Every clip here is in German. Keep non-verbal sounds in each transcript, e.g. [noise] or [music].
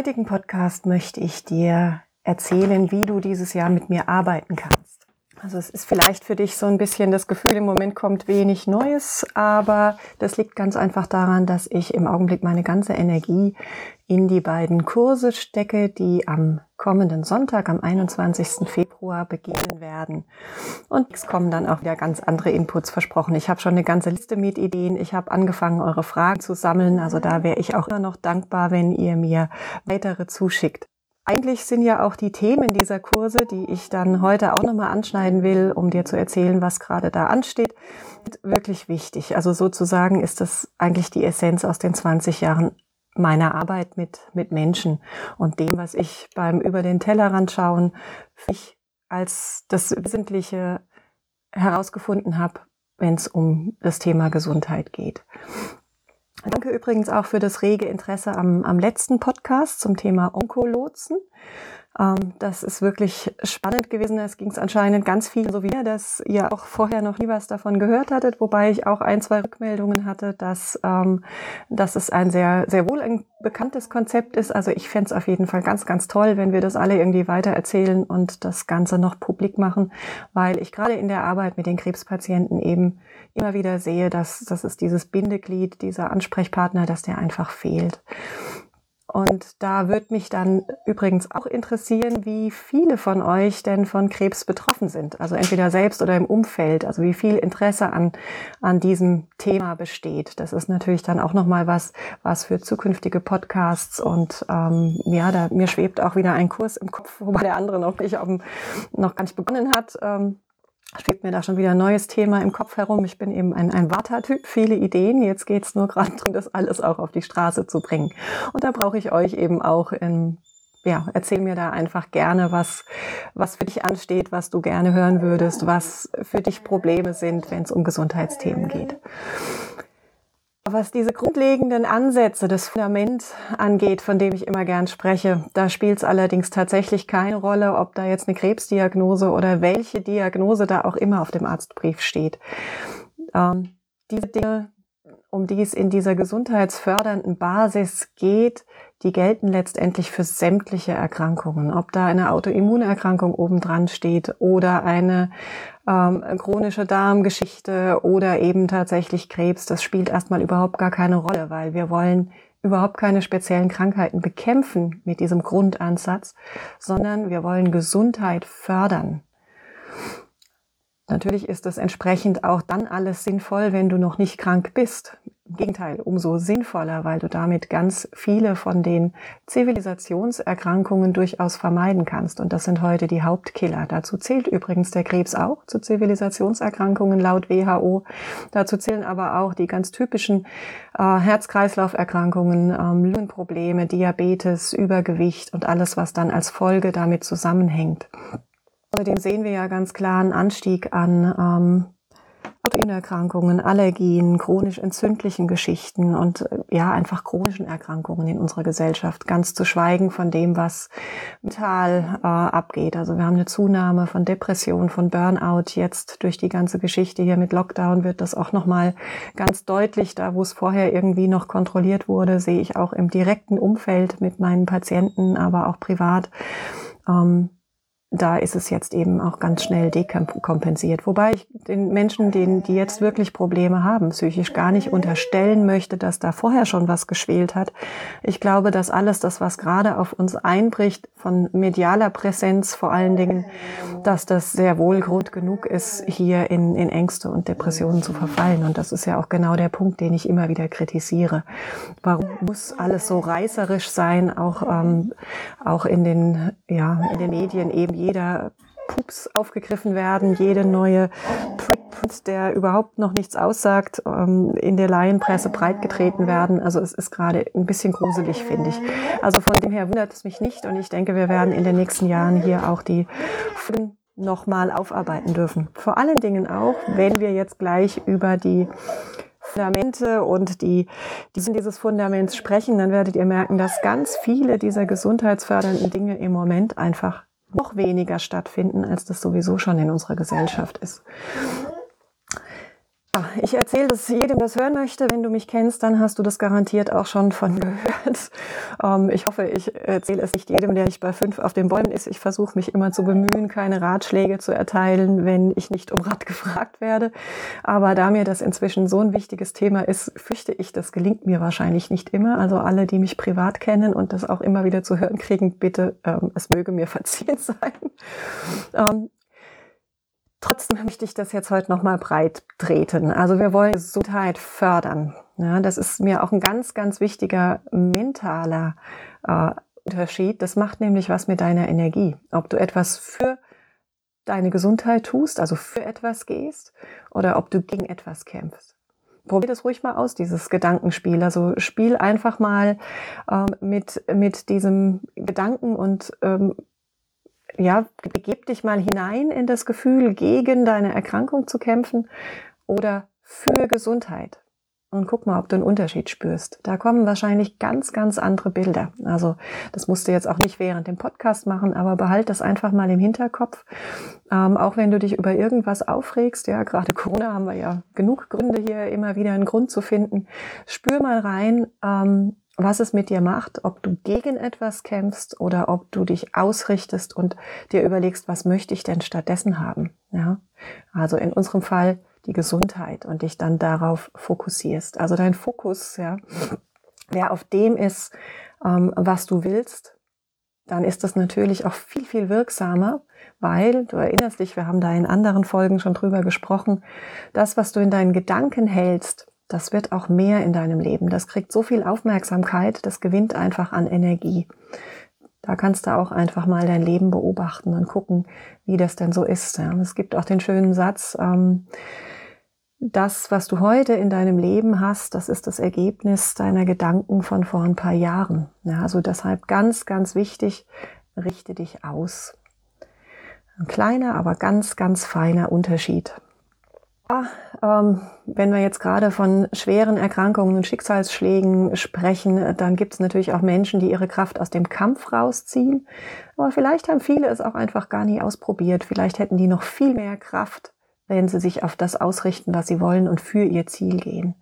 Heutigen Podcast möchte ich dir erzählen, wie du dieses Jahr mit mir arbeiten kannst. Also es ist vielleicht für dich so ein bisschen das Gefühl, im Moment kommt wenig Neues, aber das liegt ganz einfach daran, dass ich im Augenblick meine ganze Energie in die beiden Kurse stecke, die am kommenden Sonntag, am 21. Februar beginnen werden. Und es kommen dann auch wieder ganz andere Inputs versprochen. Ich habe schon eine ganze Liste mit Ideen. Ich habe angefangen, eure Fragen zu sammeln. Also da wäre ich auch immer noch dankbar, wenn ihr mir weitere zuschickt. Eigentlich sind ja auch die Themen dieser Kurse, die ich dann heute auch nochmal anschneiden will, um dir zu erzählen, was gerade da ansteht, wirklich wichtig. Also sozusagen ist das eigentlich die Essenz aus den 20 Jahren meiner Arbeit mit, mit Menschen und dem, was ich beim über den Tellerrand schauen ich als das Wesentliche herausgefunden habe, wenn es um das Thema Gesundheit geht. Danke übrigens auch für das rege Interesse am, am letzten Podcast zum Thema Onkolotsen. Ähm, das ist wirklich spannend gewesen. Es ging es anscheinend ganz viel so wie mir, dass ihr auch vorher noch nie was davon gehört hattet, wobei ich auch ein, zwei Rückmeldungen hatte, dass, ähm, dass es ein sehr, sehr wohl ein bekanntes Konzept ist. Also ich fände es auf jeden Fall ganz, ganz toll, wenn wir das alle irgendwie weiter erzählen und das Ganze noch publik machen, weil ich gerade in der Arbeit mit den Krebspatienten eben immer wieder sehe, dass das ist dieses Bindeglied, dieser Ansprechpartner, dass der einfach fehlt. Und da wird mich dann übrigens auch interessieren, wie viele von euch denn von Krebs betroffen sind. Also entweder selbst oder im Umfeld. Also wie viel Interesse an, an diesem Thema besteht. Das ist natürlich dann auch nochmal was, was für zukünftige Podcasts. Und ähm, ja, da, mir schwebt auch wieder ein Kurs im Kopf, wobei der andere noch nicht, auf dem, noch gar nicht begonnen hat. Ähm, schwebt mir da schon wieder ein neues Thema im Kopf herum. Ich bin eben ein, ein Warter-Typ, viele Ideen. Jetzt geht's nur gerade darum, das alles auch auf die Straße zu bringen. Und da brauche ich euch eben auch in ja, erzähl mir da einfach gerne, was, was für dich ansteht, was du gerne hören würdest, was für dich Probleme sind, wenn es um Gesundheitsthemen geht. Was diese grundlegenden Ansätze, das Fundament angeht, von dem ich immer gern spreche, da spielt es allerdings tatsächlich keine Rolle, ob da jetzt eine Krebsdiagnose oder welche Diagnose da auch immer auf dem Arztbrief steht. Ähm, diese Dinge, um die es in dieser gesundheitsfördernden Basis geht, die gelten letztendlich für sämtliche Erkrankungen. Ob da eine Autoimmunerkrankung obendran steht oder eine ähm, chronische Darmgeschichte oder eben tatsächlich Krebs, das spielt erstmal überhaupt gar keine Rolle, weil wir wollen überhaupt keine speziellen Krankheiten bekämpfen mit diesem Grundansatz, sondern wir wollen Gesundheit fördern. Natürlich ist das entsprechend auch dann alles sinnvoll, wenn du noch nicht krank bist. Im Gegenteil, umso sinnvoller, weil du damit ganz viele von den Zivilisationserkrankungen durchaus vermeiden kannst. Und das sind heute die Hauptkiller. Dazu zählt übrigens der Krebs auch zu Zivilisationserkrankungen laut WHO. Dazu zählen aber auch die ganz typischen äh, Herz-Kreislauf-Erkrankungen, ähm, Lungenprobleme, Diabetes, Übergewicht und alles, was dann als Folge damit zusammenhängt. Außerdem sehen wir ja ganz klar einen Anstieg an ähm, Autoimmunerkrankungen, Allergien, chronisch entzündlichen Geschichten und äh, ja, einfach chronischen Erkrankungen in unserer Gesellschaft. Ganz zu schweigen von dem, was mental äh, abgeht. Also wir haben eine Zunahme von Depression, von Burnout. Jetzt durch die ganze Geschichte hier mit Lockdown wird das auch nochmal ganz deutlich. Da, wo es vorher irgendwie noch kontrolliert wurde, sehe ich auch im direkten Umfeld mit meinen Patienten, aber auch privat. Ähm, da ist es jetzt eben auch ganz schnell dekompensiert. Wobei ich den Menschen, denen, die jetzt wirklich Probleme haben, psychisch gar nicht unterstellen möchte, dass da vorher schon was geschwelt hat. Ich glaube, dass alles das, was gerade auf uns einbricht, von medialer Präsenz vor allen Dingen, dass das sehr wohl Grund genug ist, hier in, in Ängste und Depressionen zu verfallen. Und das ist ja auch genau der Punkt, den ich immer wieder kritisiere. Warum muss alles so reißerisch sein, auch, ähm, auch in den, ja, in den Medien eben jeder Pups aufgegriffen werden, jede neue Print, der überhaupt noch nichts aussagt, ähm, in der Laienpresse breitgetreten werden. Also es ist gerade ein bisschen gruselig, finde ich. Also von dem her wundert es mich nicht und ich denke, wir werden in den nächsten Jahren hier auch die nochmal aufarbeiten dürfen. Vor allen Dingen auch, wenn wir jetzt gleich über die Fundamente und die, die dieses Fundaments sprechen, dann werdet ihr merken, dass ganz viele dieser gesundheitsfördernden Dinge im Moment einfach noch weniger stattfinden, als das sowieso schon in unserer Gesellschaft ist. Ah, ich erzähle das jedem, das hören möchte. Wenn du mich kennst, dann hast du das garantiert auch schon von [laughs] gehört. Ähm, ich hoffe, ich erzähle es nicht jedem, der nicht bei fünf auf den Bäumen ist. Ich versuche mich immer zu bemühen, keine Ratschläge zu erteilen, wenn ich nicht um Rat [laughs] gefragt werde. Aber da mir das inzwischen so ein wichtiges Thema ist, fürchte ich, das gelingt mir wahrscheinlich nicht immer. Also alle, die mich privat kennen und das auch immer wieder zu hören kriegen, bitte, ähm, es möge mir [laughs] verziehen sein. Ähm, Trotzdem möchte ich das jetzt heute nochmal breit treten. Also wir wollen Gesundheit fördern. Ja, das ist mir auch ein ganz, ganz wichtiger mentaler äh, Unterschied. Das macht nämlich was mit deiner Energie. Ob du etwas für deine Gesundheit tust, also für etwas gehst, oder ob du gegen etwas kämpfst. Probier das ruhig mal aus, dieses Gedankenspiel. Also spiel einfach mal ähm, mit, mit diesem Gedanken und ähm, ja, begib dich mal hinein in das Gefühl, gegen deine Erkrankung zu kämpfen oder für Gesundheit. Und guck mal, ob du einen Unterschied spürst. Da kommen wahrscheinlich ganz, ganz andere Bilder. Also das musst du jetzt auch nicht während dem Podcast machen, aber behalt das einfach mal im Hinterkopf. Ähm, auch wenn du dich über irgendwas aufregst, ja, gerade Corona haben wir ja genug Gründe hier, immer wieder einen Grund zu finden. Spür mal rein, ähm, was es mit dir macht, ob du gegen etwas kämpfst oder ob du dich ausrichtest und dir überlegst, was möchte ich denn stattdessen haben. Ja? Also in unserem Fall die Gesundheit und dich dann darauf fokussierst. Also dein Fokus, ja, wer auf dem ist, ähm, was du willst, dann ist das natürlich auch viel, viel wirksamer, weil, du erinnerst dich, wir haben da in anderen Folgen schon drüber gesprochen, das, was du in deinen Gedanken hältst, das wird auch mehr in deinem Leben. Das kriegt so viel Aufmerksamkeit, das gewinnt einfach an Energie. Da kannst du auch einfach mal dein Leben beobachten und gucken, wie das denn so ist. Es gibt auch den schönen Satz, ähm, das, was du heute in deinem Leben hast, das ist das Ergebnis deiner Gedanken von vor ein paar Jahren. Ja, also deshalb ganz, ganz wichtig, richte dich aus. Ein kleiner, aber ganz, ganz feiner Unterschied. Ähm, wenn wir jetzt gerade von schweren Erkrankungen und Schicksalsschlägen sprechen, dann gibt es natürlich auch Menschen, die ihre Kraft aus dem Kampf rausziehen. Aber vielleicht haben viele es auch einfach gar nie ausprobiert. Vielleicht hätten die noch viel mehr Kraft, wenn sie sich auf das ausrichten, was sie wollen und für ihr Ziel gehen.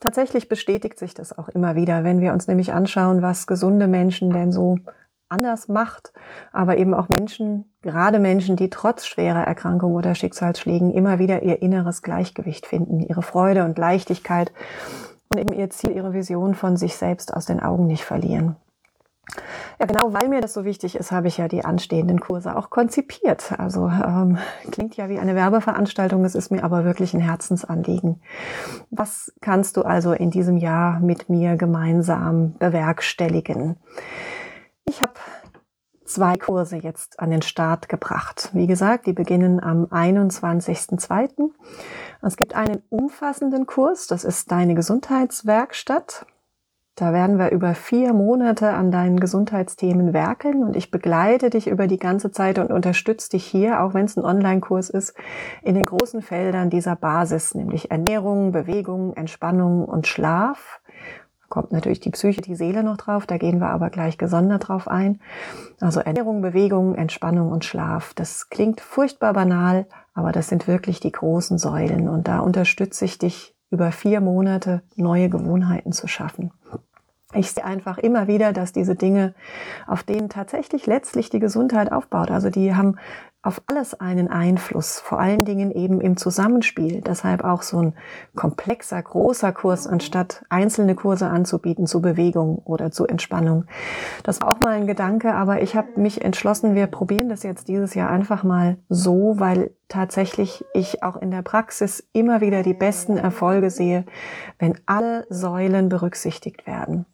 Tatsächlich bestätigt sich das auch immer wieder, wenn wir uns nämlich anschauen, was gesunde Menschen denn so anders macht, aber eben auch Menschen, gerade Menschen, die trotz schwerer Erkrankungen oder Schicksalsschlägen immer wieder ihr inneres Gleichgewicht finden, ihre Freude und Leichtigkeit und eben ihr Ziel, ihre Vision von sich selbst aus den Augen nicht verlieren. Ja, genau, weil mir das so wichtig ist, habe ich ja die anstehenden Kurse auch konzipiert. Also ähm, klingt ja wie eine Werbeveranstaltung, es ist mir aber wirklich ein Herzensanliegen. Was kannst du also in diesem Jahr mit mir gemeinsam bewerkstelligen? Ich habe zwei Kurse jetzt an den Start gebracht. Wie gesagt, die beginnen am 21.02. Es gibt einen umfassenden Kurs, das ist deine Gesundheitswerkstatt. Da werden wir über vier Monate an deinen Gesundheitsthemen werkeln und ich begleite dich über die ganze Zeit und unterstütze dich hier, auch wenn es ein Online-Kurs ist, in den großen Feldern dieser Basis, nämlich Ernährung, Bewegung, Entspannung und Schlaf kommt natürlich die Psyche, die Seele noch drauf, da gehen wir aber gleich gesondert drauf ein. Also Ernährung, Bewegung, Entspannung und Schlaf. Das klingt furchtbar banal, aber das sind wirklich die großen Säulen und da unterstütze ich dich über vier Monate neue Gewohnheiten zu schaffen. Ich sehe einfach immer wieder, dass diese Dinge, auf denen tatsächlich letztlich die Gesundheit aufbaut, also die haben auf alles einen Einfluss, vor allen Dingen eben im Zusammenspiel. Deshalb auch so ein komplexer, großer Kurs, anstatt einzelne Kurse anzubieten zu Bewegung oder zu Entspannung. Das war auch mal ein Gedanke, aber ich habe mich entschlossen, wir probieren das jetzt dieses Jahr einfach mal so, weil tatsächlich ich auch in der Praxis immer wieder die besten Erfolge sehe, wenn alle Säulen berücksichtigt werden.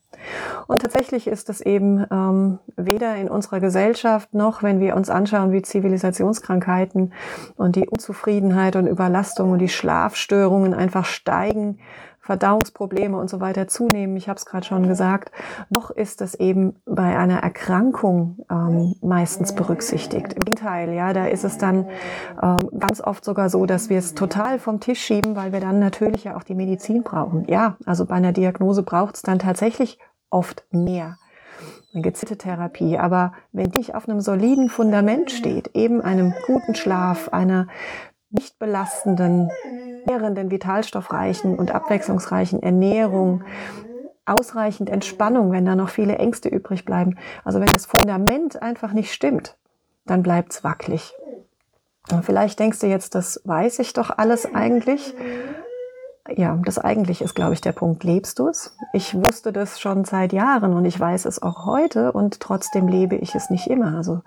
Und tatsächlich ist es eben ähm, weder in unserer Gesellschaft noch, wenn wir uns anschauen, wie Zivilisationskrankheiten und die Unzufriedenheit und Überlastung und die Schlafstörungen einfach steigen, Verdauungsprobleme und so weiter zunehmen. Ich habe es gerade schon gesagt. Noch ist das eben bei einer Erkrankung ähm, meistens berücksichtigt. Im Gegenteil, ja, da ist es dann ähm, ganz oft sogar so, dass wir es total vom Tisch schieben, weil wir dann natürlich ja auch die Medizin brauchen. Ja, also bei einer Diagnose braucht es dann tatsächlich oft mehr. Eine gezielte Therapie. Aber wenn die auf einem soliden Fundament steht, eben einem guten Schlaf, einer nicht belastenden, nährenden, vitalstoffreichen und abwechslungsreichen Ernährung, ausreichend Entspannung, wenn da noch viele Ängste übrig bleiben. Also wenn das Fundament einfach nicht stimmt, dann bleibt's wackelig. Und vielleicht denkst du jetzt, das weiß ich doch alles eigentlich ja, das eigentlich ist, glaube ich, der Punkt. Lebst du es? Ich wusste das schon seit Jahren und ich weiß es auch heute und trotzdem lebe ich es nicht immer. Also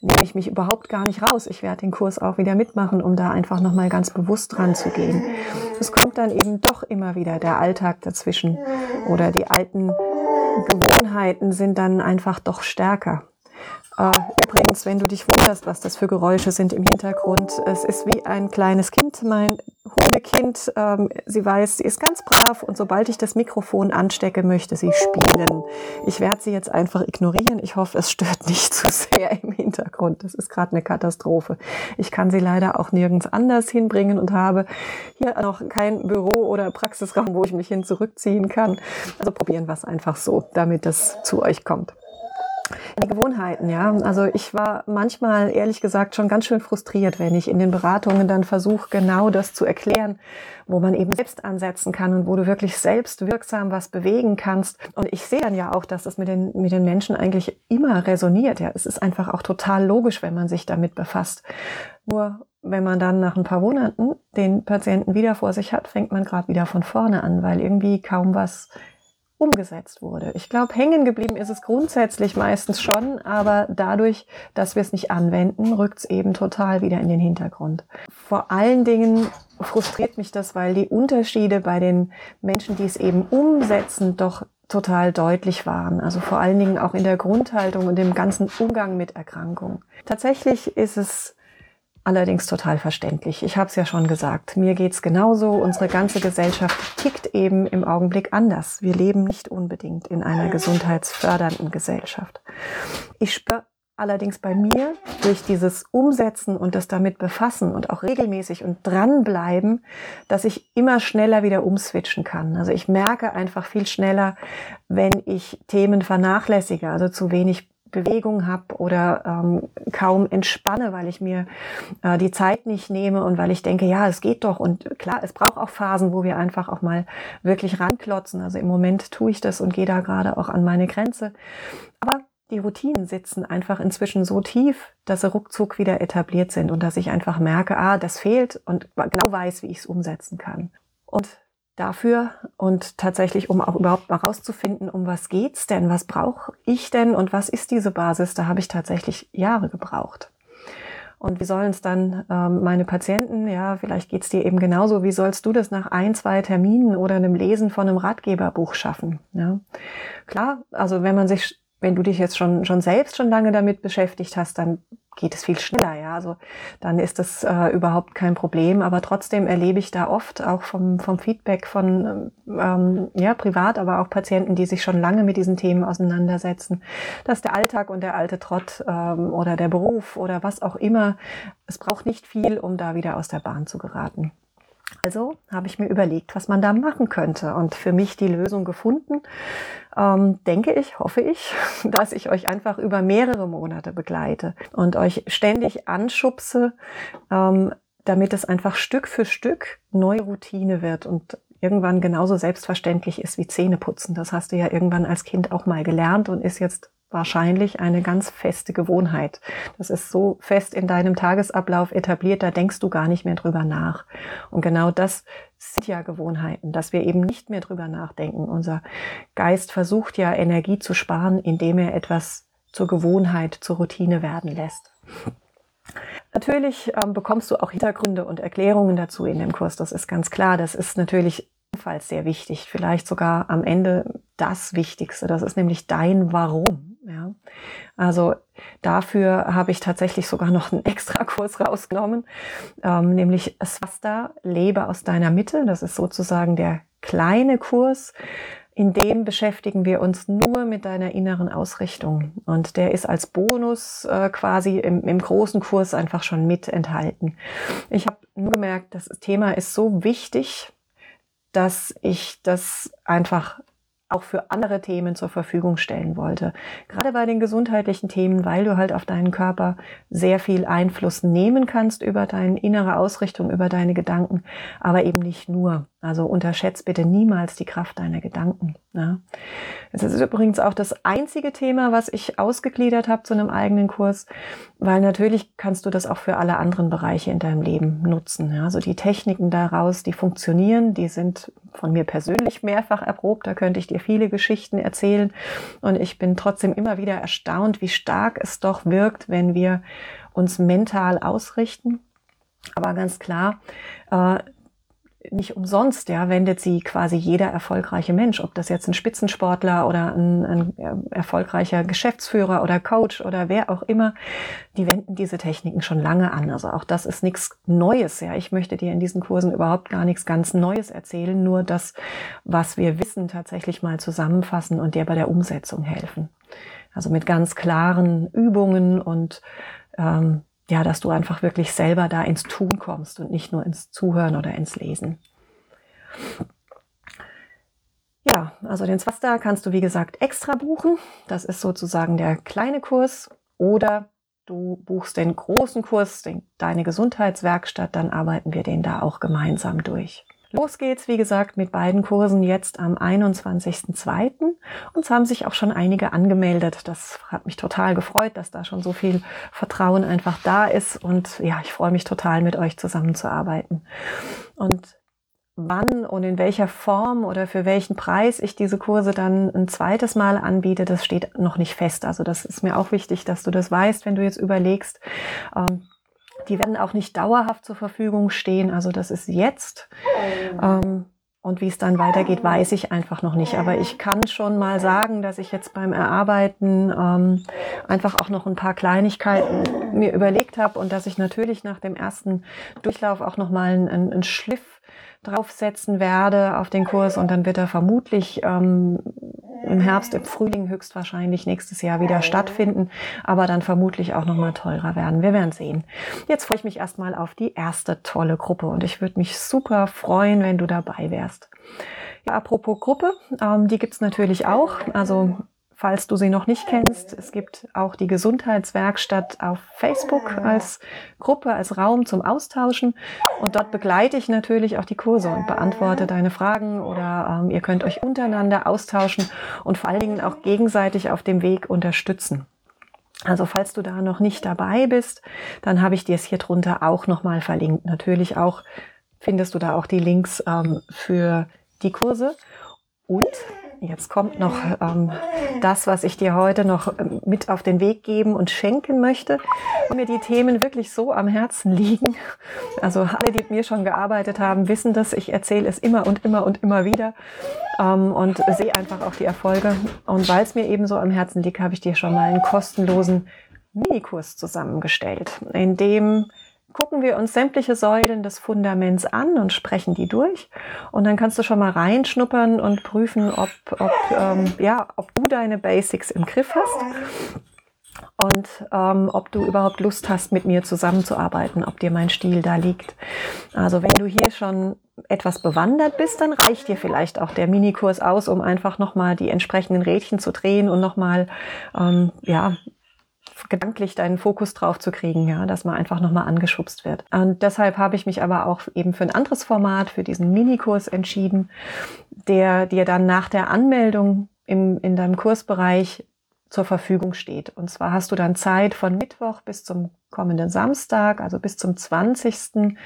nehme ich mich überhaupt gar nicht raus. Ich werde den Kurs auch wieder mitmachen, um da einfach nochmal ganz bewusst dran zu gehen. Es kommt dann eben doch immer wieder der Alltag dazwischen oder die alten Gewohnheiten sind dann einfach doch stärker. Äh, übrigens, wenn du dich wunderst, was das für Geräusche sind im Hintergrund, es ist wie ein kleines Kind, mein Hundekind. Ähm, sie weiß, sie ist ganz brav und sobald ich das Mikrofon anstecke, möchte sie spielen. Ich werde sie jetzt einfach ignorieren. Ich hoffe, es stört nicht [laughs] zu sehr im Hintergrund. Das ist gerade eine Katastrophe. Ich kann sie leider auch nirgends anders hinbringen und habe hier noch kein Büro oder Praxisraum, wo ich mich hin zurückziehen kann. Also probieren wir es einfach so, damit das zu euch kommt. Die Gewohnheiten, ja. Also ich war manchmal, ehrlich gesagt, schon ganz schön frustriert, wenn ich in den Beratungen dann versuche, genau das zu erklären, wo man eben selbst ansetzen kann und wo du wirklich selbst wirksam was bewegen kannst. Und ich sehe dann ja auch, dass das mit den, mit den Menschen eigentlich immer resoniert. Ja, es ist einfach auch total logisch, wenn man sich damit befasst. Nur wenn man dann nach ein paar Monaten den Patienten wieder vor sich hat, fängt man gerade wieder von vorne an, weil irgendwie kaum was umgesetzt wurde. Ich glaube, hängen geblieben ist es grundsätzlich meistens schon, aber dadurch, dass wir es nicht anwenden, rückt es eben total wieder in den Hintergrund. Vor allen Dingen frustriert mich das, weil die Unterschiede bei den Menschen, die es eben umsetzen, doch total deutlich waren. Also vor allen Dingen auch in der Grundhaltung und dem ganzen Umgang mit Erkrankungen. Tatsächlich ist es allerdings total verständlich. Ich habe es ja schon gesagt, mir geht's genauso. Unsere ganze Gesellschaft tickt eben im Augenblick anders. Wir leben nicht unbedingt in einer gesundheitsfördernden Gesellschaft. Ich spüre allerdings bei mir durch dieses Umsetzen und das damit befassen und auch regelmäßig und dranbleiben, dass ich immer schneller wieder umswitchen kann. Also ich merke einfach viel schneller, wenn ich Themen vernachlässige, also zu wenig Bewegung habe oder ähm, kaum entspanne, weil ich mir äh, die Zeit nicht nehme und weil ich denke, ja, es geht doch. Und klar, es braucht auch Phasen, wo wir einfach auch mal wirklich ranklotzen. Also im Moment tue ich das und gehe da gerade auch an meine Grenze. Aber die Routinen sitzen einfach inzwischen so tief, dass sie ruckzuck wieder etabliert sind und dass ich einfach merke, ah, das fehlt und genau weiß, wie ich es umsetzen kann. Und dafür und tatsächlich, um auch überhaupt mal rauszufinden, um was geht's denn, was brauche ich denn und was ist diese Basis, da habe ich tatsächlich Jahre gebraucht. Und wie sollen es dann ähm, meine Patienten, ja, vielleicht geht's dir eben genauso, wie sollst du das nach ein, zwei Terminen oder einem Lesen von einem Ratgeberbuch schaffen? Ja? Klar, also wenn man sich, wenn du dich jetzt schon, schon selbst schon lange damit beschäftigt hast, dann geht es viel schneller, ja. Also dann ist das äh, überhaupt kein Problem. Aber trotzdem erlebe ich da oft auch vom, vom Feedback von ähm, ja, privat, aber auch Patienten, die sich schon lange mit diesen Themen auseinandersetzen, dass der Alltag und der alte Trott ähm, oder der Beruf oder was auch immer, es braucht nicht viel, um da wieder aus der Bahn zu geraten. Also habe ich mir überlegt, was man da machen könnte und für mich die Lösung gefunden. Ähm, denke ich, hoffe ich, [laughs] dass ich euch einfach über mehrere Monate begleite und euch ständig anschubse, ähm, damit es einfach Stück für Stück neue Routine wird und irgendwann genauso selbstverständlich ist wie Zähneputzen. Das hast du ja irgendwann als Kind auch mal gelernt und ist jetzt wahrscheinlich eine ganz feste Gewohnheit. Das ist so fest in deinem Tagesablauf etabliert, da denkst du gar nicht mehr drüber nach. Und genau das sind ja Gewohnheiten, dass wir eben nicht mehr drüber nachdenken. Unser Geist versucht ja Energie zu sparen, indem er etwas zur Gewohnheit, zur Routine werden lässt. Natürlich ähm, bekommst du auch Hintergründe und Erklärungen dazu in dem Kurs. Das ist ganz klar. Das ist natürlich ebenfalls sehr wichtig, vielleicht sogar am Ende das Wichtigste. Das ist nämlich dein Warum. Ja. Also dafür habe ich tatsächlich sogar noch einen extra Kurs rausgenommen, ähm, nämlich Swasta, lebe aus deiner Mitte. Das ist sozusagen der kleine Kurs. In dem beschäftigen wir uns nur mit deiner inneren Ausrichtung. Und der ist als Bonus äh, quasi im, im großen Kurs einfach schon mit enthalten. Ich habe nur gemerkt, das Thema ist so wichtig, dass ich das einfach auch für andere Themen zur Verfügung stellen wollte. Gerade bei den gesundheitlichen Themen, weil du halt auf deinen Körper sehr viel Einfluss nehmen kannst über deine innere Ausrichtung, über deine Gedanken, aber eben nicht nur. Also unterschätzt bitte niemals die Kraft deiner Gedanken. Ja. Es ist übrigens auch das einzige Thema, was ich ausgegliedert habe zu einem eigenen Kurs, weil natürlich kannst du das auch für alle anderen Bereiche in deinem Leben nutzen. Also die Techniken daraus, die funktionieren, die sind von mir persönlich mehrfach erprobt. Da könnte ich dir viele Geschichten erzählen. Und ich bin trotzdem immer wieder erstaunt, wie stark es doch wirkt, wenn wir uns mental ausrichten. Aber ganz klar, äh, nicht umsonst, ja, wendet sie quasi jeder erfolgreiche Mensch, ob das jetzt ein Spitzensportler oder ein, ein, äh, erfolgreicher Geschäftsführer oder Coach oder wer auch immer, die wenden diese Techniken schon lange an. Also auch das ist nichts Neues, ja. Ich möchte dir in diesen Kursen überhaupt gar nichts ganz Neues erzählen, nur das, was wir wissen, tatsächlich mal zusammenfassen und dir bei der Umsetzung helfen. Also mit ganz klaren Übungen und ähm, ja, dass du einfach wirklich selber da ins Tun kommst und nicht nur ins Zuhören oder ins Lesen. Ja, also den Swasta kannst du wie gesagt extra buchen. Das ist sozusagen der kleine Kurs oder du buchst den großen Kurs, den, deine Gesundheitswerkstatt, dann arbeiten wir den da auch gemeinsam durch. Los geht's, wie gesagt, mit beiden Kursen jetzt am 21.02. Und es haben sich auch schon einige angemeldet. Das hat mich total gefreut, dass da schon so viel Vertrauen einfach da ist. Und ja, ich freue mich total, mit euch zusammenzuarbeiten. Und wann und in welcher Form oder für welchen Preis ich diese Kurse dann ein zweites Mal anbiete, das steht noch nicht fest. Also das ist mir auch wichtig, dass du das weißt, wenn du jetzt überlegst, ähm, die werden auch nicht dauerhaft zur Verfügung stehen. Also das ist jetzt. Ähm, und wie es dann weitergeht, weiß ich einfach noch nicht. Aber ich kann schon mal sagen, dass ich jetzt beim Erarbeiten ähm, einfach auch noch ein paar Kleinigkeiten mir überlegt habe und dass ich natürlich nach dem ersten Durchlauf auch noch mal einen, einen Schliff draufsetzen werde auf den Kurs und dann wird er vermutlich ähm, im Herbst, im Frühling höchstwahrscheinlich nächstes Jahr wieder stattfinden, aber dann vermutlich auch nochmal teurer werden. Wir werden sehen. Jetzt freue ich mich erstmal auf die erste tolle Gruppe und ich würde mich super freuen, wenn du dabei wärst. Ja, apropos Gruppe, ähm, die gibt's natürlich auch. Also falls du sie noch nicht kennst. Es gibt auch die Gesundheitswerkstatt auf Facebook als Gruppe, als Raum zum Austauschen. Und dort begleite ich natürlich auch die Kurse und beantworte deine Fragen oder ähm, ihr könnt euch untereinander austauschen und vor allen Dingen auch gegenseitig auf dem Weg unterstützen. Also falls du da noch nicht dabei bist, dann habe ich dir es hier drunter auch nochmal verlinkt. Natürlich auch findest du da auch die Links ähm, für die Kurse. Und Jetzt kommt noch ähm, das, was ich dir heute noch ähm, mit auf den Weg geben und schenken möchte. Und mir die Themen wirklich so am Herzen liegen. Also alle, die mit mir schon gearbeitet haben, wissen das. Ich erzähle es immer und immer und immer wieder ähm, und sehe einfach auch die Erfolge. Und weil es mir eben so am Herzen liegt, habe ich dir schon mal einen kostenlosen Minikurs zusammengestellt, in dem gucken wir uns sämtliche Säulen des Fundaments an und sprechen die durch. Und dann kannst du schon mal reinschnuppern und prüfen, ob, ob, ähm, ja, ob du deine Basics im Griff hast und ähm, ob du überhaupt Lust hast, mit mir zusammenzuarbeiten, ob dir mein Stil da liegt. Also wenn du hier schon etwas bewandert bist, dann reicht dir vielleicht auch der Minikurs aus, um einfach nochmal die entsprechenden Rädchen zu drehen und nochmal ähm, ja, gedanklich deinen Fokus drauf zu kriegen, ja, dass man einfach nochmal angeschubst wird. Und deshalb habe ich mich aber auch eben für ein anderes Format, für diesen Minikurs entschieden, der dir dann nach der Anmeldung im, in deinem Kursbereich zur Verfügung steht. Und zwar hast du dann Zeit von Mittwoch bis zum kommenden Samstag, also bis zum 20.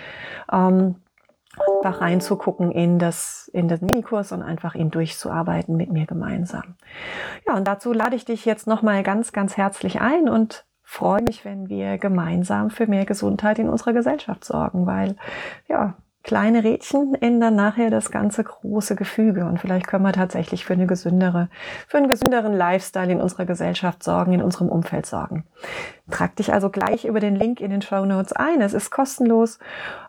Ähm, einfach reinzugucken in das, in den Minikurs und einfach ihn durchzuarbeiten mit mir gemeinsam. Ja, und dazu lade ich dich jetzt nochmal ganz, ganz herzlich ein und freue mich, wenn wir gemeinsam für mehr Gesundheit in unserer Gesellschaft sorgen, weil, ja, kleine Rädchen ändern nachher das ganze große Gefüge und vielleicht können wir tatsächlich für eine gesündere, für einen gesünderen Lifestyle in unserer Gesellschaft sorgen, in unserem Umfeld sorgen. Trag dich also gleich über den Link in den Show Notes ein. Es ist kostenlos.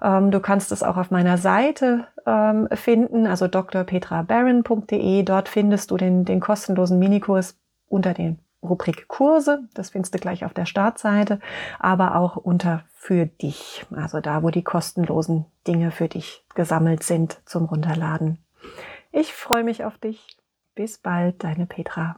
Ähm, du kannst es auch auf meiner Seite ähm, finden, also drpetrabarron.de. Dort findest du den, den kostenlosen Minikurs unter den Rubrik Kurse, das findest du gleich auf der Startseite, aber auch unter für dich, also da, wo die kostenlosen Dinge für dich gesammelt sind zum Runterladen. Ich freue mich auf dich. Bis bald, deine Petra.